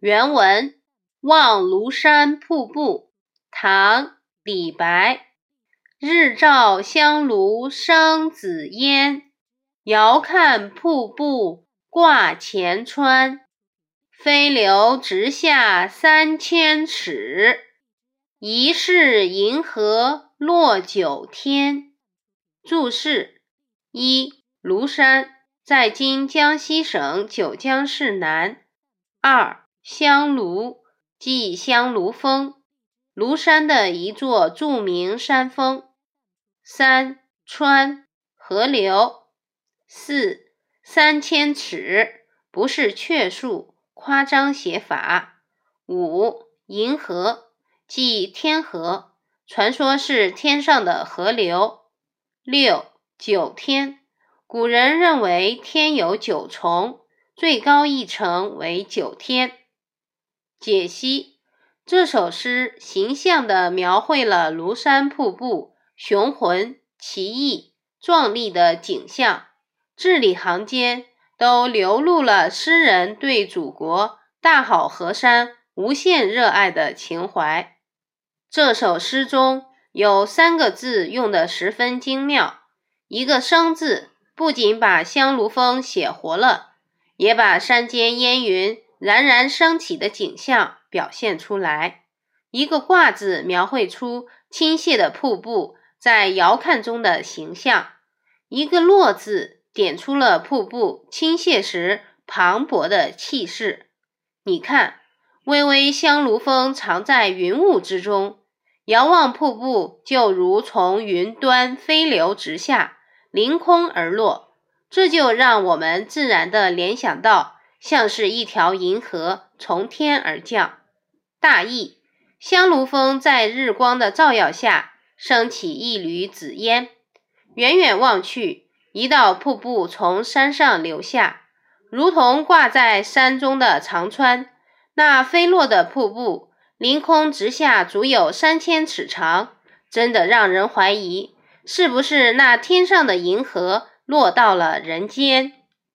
原文：望庐山瀑布，唐·李白。日照香炉生紫烟，遥看瀑布挂前川。飞流直下三千尺，疑是银河落九天。注释：一、庐山在今江西省九江市南。二、香炉即香炉峰，庐山的一座著名山峰。三、川河流。四、三千尺不是确数，夸张写法。五、银河即天河，传说是天上的河流。六九天，古人认为天有九重，最高一层为九天。解析这首诗，形象地描绘了庐山瀑布雄浑、奇异、壮丽的景象，字里行间都流露了诗人对祖国大好河山无限热爱的情怀。这首诗中有三个字用得十分精妙。一个“生”字，不仅把香炉峰写活了，也把山间烟云冉冉升起的景象表现出来。一个“挂”字，描绘出倾泻的瀑布在遥看中的形象。一个“落”字，点出了瀑布倾泻时磅礴的气势。你看，巍巍香炉峰藏在云雾之中。遥望瀑布，就如从云端飞流直下，凌空而落，这就让我们自然地联想到，像是一条银河从天而降。大意：香炉峰在日光的照耀下，升起一缕紫烟，远远望去，一道瀑布从山上流下，如同挂在山中的长川。那飞落的瀑布。凌空直下，足有三千尺长，真的让人怀疑，是不是那天上的银河落到了人间？